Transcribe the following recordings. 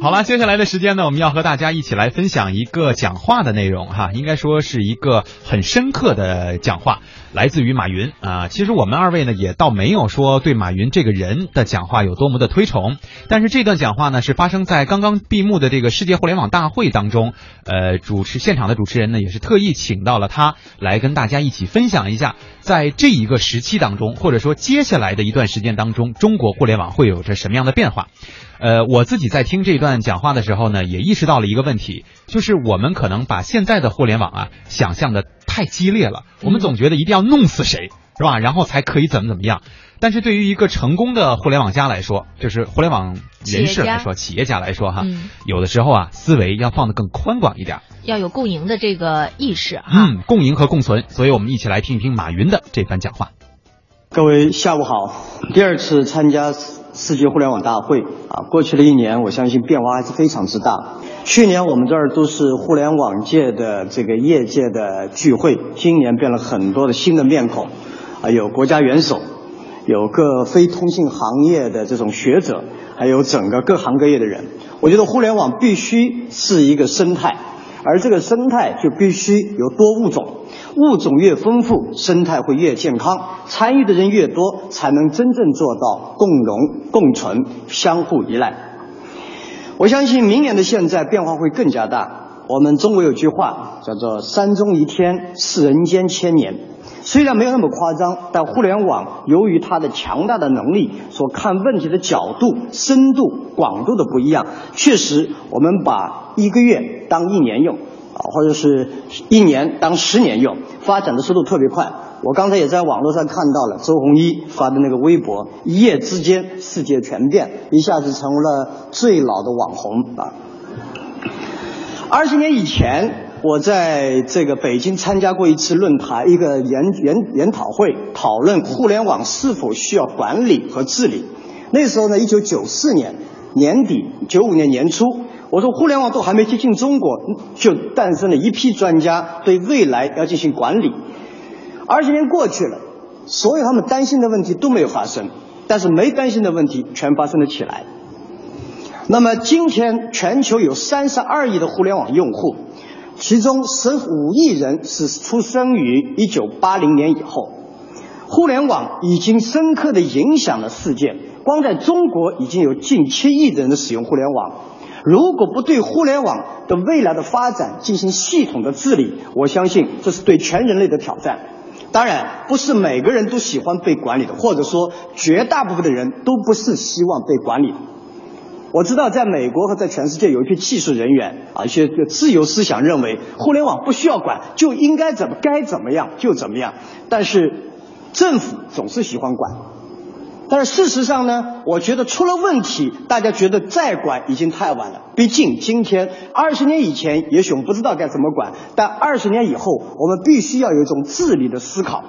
好了，接下来的时间呢，我们要和大家一起来分享一个讲话的内容哈，应该说是一个很深刻的讲话，来自于马云啊。其实我们二位呢，也倒没有说对马云这个人的讲话有多么的推崇，但是这段讲话呢，是发生在刚刚闭幕的这个世界互联网大会当中，呃，主持现场的主持人呢，也是特意请到了他来跟大家一起分享一下，在这一个时期当中，或者说接下来的一段时间当中，中国互联网会有着什么样的变化。呃，我自己在听这段讲话的时候呢，也意识到了一个问题，就是我们可能把现在的互联网啊想象的太激烈了，我们总觉得一定要弄死谁，是吧？然后才可以怎么怎么样。但是对于一个成功的互联网家来说，就是互联网人士来说，企业家来说哈，有的时候啊，思维要放得更宽广一点，要有共赢的这个意识哈。嗯，共赢和共存。所以我们一起来听一听马云的这番讲话。各位下午好，第二次参加。世界互联网大会啊，过去的一年，我相信变化还是非常之大。去年我们这儿都是互联网界的这个业界的聚会，今年变了很多的新的面孔，啊，有国家元首，有各非通信行业的这种学者，还有整个各行各业的人。我觉得互联网必须是一个生态，而这个生态就必须有多物种。物种越丰富，生态会越健康，参与的人越多，才能真正做到共荣共存、相互依赖。我相信明年的现在变化会更加大。我们中国有句话叫做“山中一天，是人间千年”。虽然没有那么夸张，但互联网由于它的强大的能力，所看问题的角度、深度、广度的不一样，确实我们把一个月当一年用。啊，或者是一年当十年用，发展的速度特别快。我刚才也在网络上看到了周鸿祎发的那个微博，一夜之间世界全变，一下子成为了最老的网红啊。二十年以前，我在这个北京参加过一次论坛，一个研研研讨会，讨论互联网是否需要管理和治理。那时候呢，一九九四年年底，九五年年初。我说互联网都还没接近中国，就诞生了一批专家对未来要进行管理。二十年过去了，所有他们担心的问题都没有发生，但是没担心的问题全发生了起来。那么今天全球有三十二亿的互联网用户，其中十五亿人是出生于一九八零年以后。互联网已经深刻的影响了世界，光在中国已经有近七亿的人使用互联网。如果不对互联网的未来的发展进行系统的治理，我相信这是对全人类的挑战。当然，不是每个人都喜欢被管理的，或者说绝大部分的人都不是希望被管理的。我知道，在美国和在全世界有一批技术人员啊，一些自由思想认为互联网不需要管，就应该怎么该怎么样就怎么样。但是政府总是喜欢管。但是事实上呢，我觉得出了问题，大家觉得再管已经太晚了。毕竟今天二十年以前，也许我们不知道该怎么管，但二十年以后，我们必须要有一种治理的思考。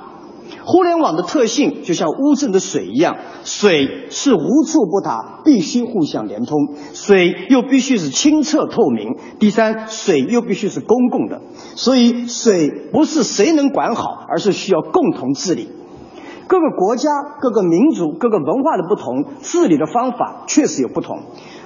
互联网的特性就像乌镇的水一样，水是无处不达，必须互相连通；水又必须是清澈透明。第三，水又必须是公共的，所以水不是谁能管好，而是需要共同治理。各个国家、各个民族、各个文化的不同，治理的方法确实有不同。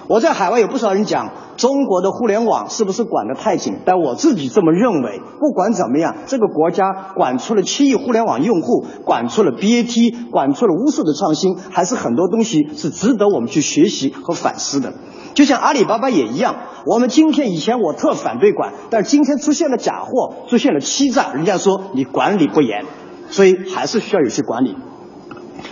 我在海外有不少人讲中国的互联网是不是管得太紧，但我自己这么认为。不管怎么样，这个国家管出了七亿互联网用户，管出了 BAT，管出了无数的创新，还是很多东西是值得我们去学习和反思的。就像阿里巴巴也一样，我们今天以前我特反对管，但是今天出现了假货，出现了欺诈，人家说你管理不严。所以还是需要有些管理。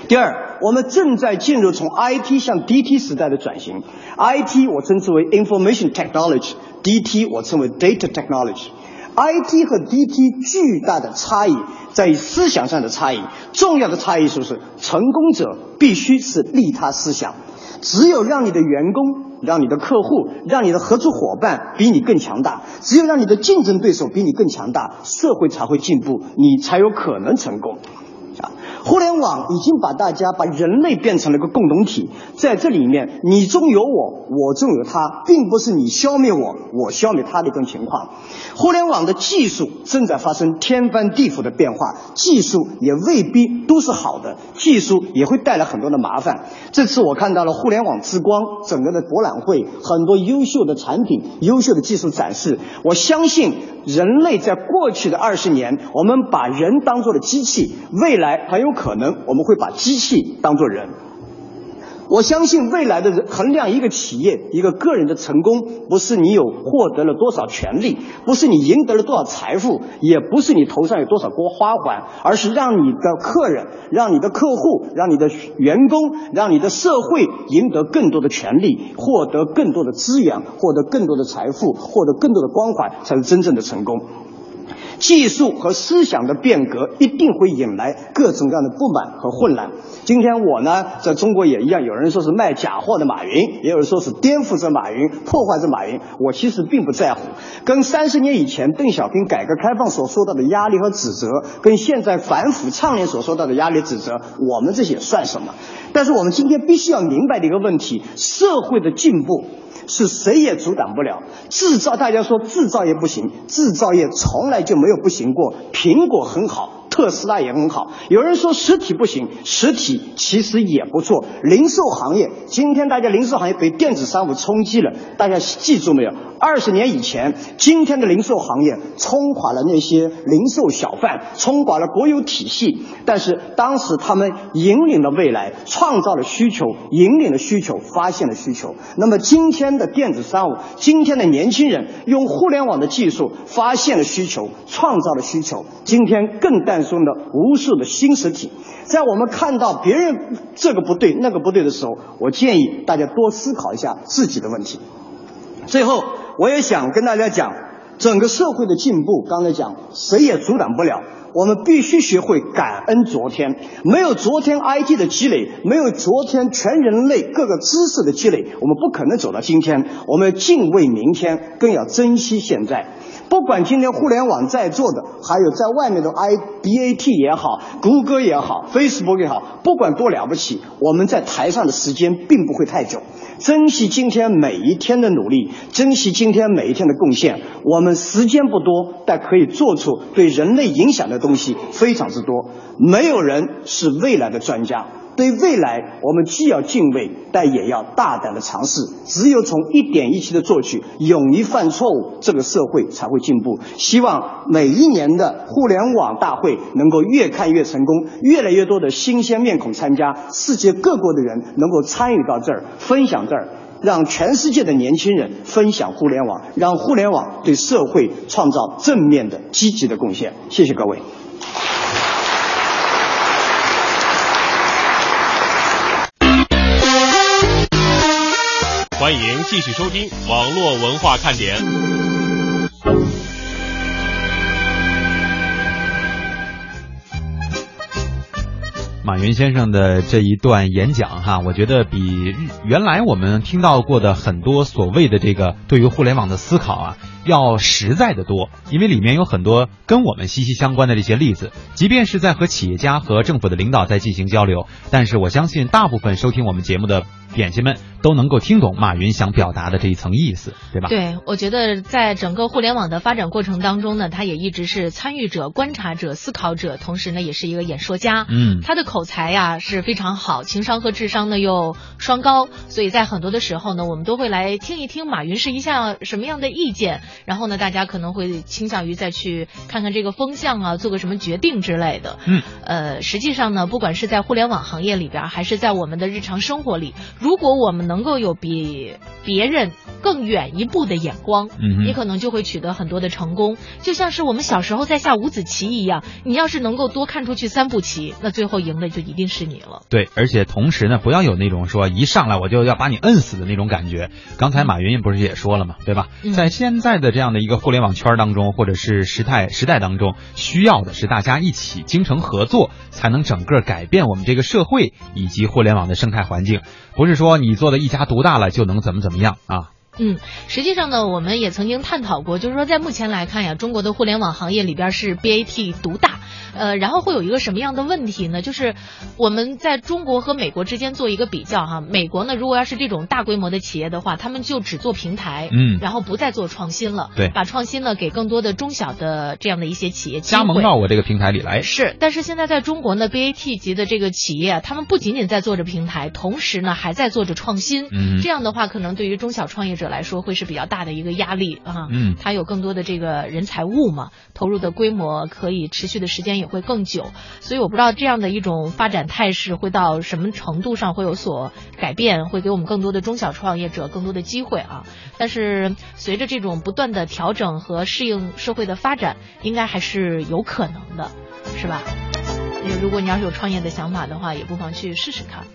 第二，我们正在进入从 IT 向 DT 时代的转型。IT 我称之为 Information Technology，DT 我称为 Data Technology。IT 和 DT 巨大的差异在于思想上的差异，重要的差异是不是？成功者必须是利他思想，只有让你的员工。让你的客户、让你的合作伙伴比你更强大，只有让你的竞争对手比你更强大，社会才会进步，你才有可能成功。互联网已经把大家把人类变成了一个共同体，在这里面你中有我，我中有他，并不是你消灭我，我消灭他的一种情况。互联网的技术正在发生天翻地覆的变化，技术也未必都是好的，技术也会带来很多的麻烦。这次我看到了互联网之光整个的博览会，很多优秀的产品、优秀的技术展示。我相信人类在过去的二十年，我们把人当做了机器，未来很有可能我们会把机器当做人。我相信未来的人衡量一个企业、一个个人的成功，不是你有获得了多少权利，不是你赢得了多少财富，也不是你头上有多少朵花环，而是让你的客人、让你的客户、让你的员工、让你的社会赢得更多的权利，获得更多的资源，获得更多的财富，获得更多的光环，才是真正的成功。技术和思想的变革一定会引来各种各样的不满和混乱。今天我呢，在中国也一样，有人说是卖假货的马云，也有人说是颠覆着马云、破坏着马云。我其实并不在乎，跟三十年以前邓小平改革开放所受到的压力和指责，跟现在反腐倡廉所受到的压力指责，我们这些算什么？但是我们今天必须要明白的一个问题：社会的进步。是谁也阻挡不了。制造，大家说制造业不行，制造业从来就没有不行过。苹果很好。特斯拉也很好。有人说实体不行，实体其实也不错。零售行业，今天大家零售行业被电子商务冲击了，大家记住没有？二十年以前，今天的零售行业冲垮了那些零售小贩，冲垮了国有体系。但是当时他们引领了未来，创造了需求，引领了需求，发现了需求。那么今天的电子商务，今天的年轻人用互联网的技术发现了需求，创造了需求。今天更带送的无数的新实体，在我们看到别人这个不对那个不对的时候，我建议大家多思考一下自己的问题。最后，我也想跟大家讲，整个社会的进步，刚才讲谁也阻挡不了，我们必须学会感恩昨天。没有昨天 IT 的积累，没有昨天全人类各个知识的积累，我们不可能走到今天。我们要敬畏明天，更要珍惜现在。不管今天互联网在座的，还有在外面的 I B A T 也好，谷歌也好，Facebook 也好，不管多了不起，我们在台上的时间并不会太久。珍惜今天每一天的努力，珍惜今天每一天的贡献。我们时间不多，但可以做出对人类影响的东西非常之多。没有人是未来的专家。对未来，我们既要敬畏，但也要大胆的尝试。只有从一点一滴的做起，勇于犯错误，这个社会才会进步。希望每一年的互联网大会能够越看越成功，越来越多的新鲜面孔参加，世界各国的人能够参与到这儿，分享这儿，让全世界的年轻人分享互联网，让互联网对社会创造正面的、积极的贡献。谢谢各位。欢迎继续收听网络文化看点。马云先生的这一段演讲，哈，我觉得比原来我们听到过的很多所谓的这个对于互联网的思考啊，要实在的多。因为里面有很多跟我们息息相关的这些例子，即便是在和企业家和政府的领导在进行交流，但是我相信大部分收听我们节目的。点心们都能够听懂马云想表达的这一层意思，对吧？对，我觉得在整个互联网的发展过程当中呢，他也一直是参与者、观察者、思考者，同时呢，也是一个演说家。嗯，他的口才呀是非常好，情商和智商呢又双高，所以在很多的时候呢，我们都会来听一听马云是一项什么样的意见，然后呢，大家可能会倾向于再去看看这个风向啊，做个什么决定之类的。嗯，呃，实际上呢，不管是在互联网行业里边，还是在我们的日常生活里。如果我们能够有比别人更远一步的眼光，嗯，你可能就会取得很多的成功。就像是我们小时候在下五子棋一样，你要是能够多看出去三步棋，那最后赢的就一定是你了。对，而且同时呢，不要有那种说一上来我就要把你摁死的那种感觉。刚才马云不是也说了嘛，对吧？在现在的这样的一个互联网圈当中，或者是时代时代当中，需要的是大家一起精诚合作，才能整个改变我们这个社会以及互联网的生态环境。不是是说你做的一家独大了就能怎么怎么样啊？嗯，实际上呢，我们也曾经探讨过，就是说在目前来看呀，中国的互联网行业里边是 BAT 独大。呃，然后会有一个什么样的问题呢？就是我们在中国和美国之间做一个比较哈。美国呢，如果要是这种大规模的企业的话，他们就只做平台，嗯，然后不再做创新了，对，把创新呢给更多的中小的这样的一些企业加盟到我这个平台里来。是，但是现在在中国呢，BAT 级的这个企业，他们不仅仅在做着平台，同时呢还在做着创新。嗯，这样的话，可能对于中小创业者来说会是比较大的一个压力啊。嗯，他有更多的这个人财物嘛，投入的规模可以持续的时间也会更久。所以我不知道这样的一种发展态势会到什么程度上会有所改变，会给我们更多的中小创业者更多的机会啊。但是随着这种不断的调整和适应社会的发展，应该还是有可能的，是吧？如果你要是有创业的想法的话，也不妨去试试看。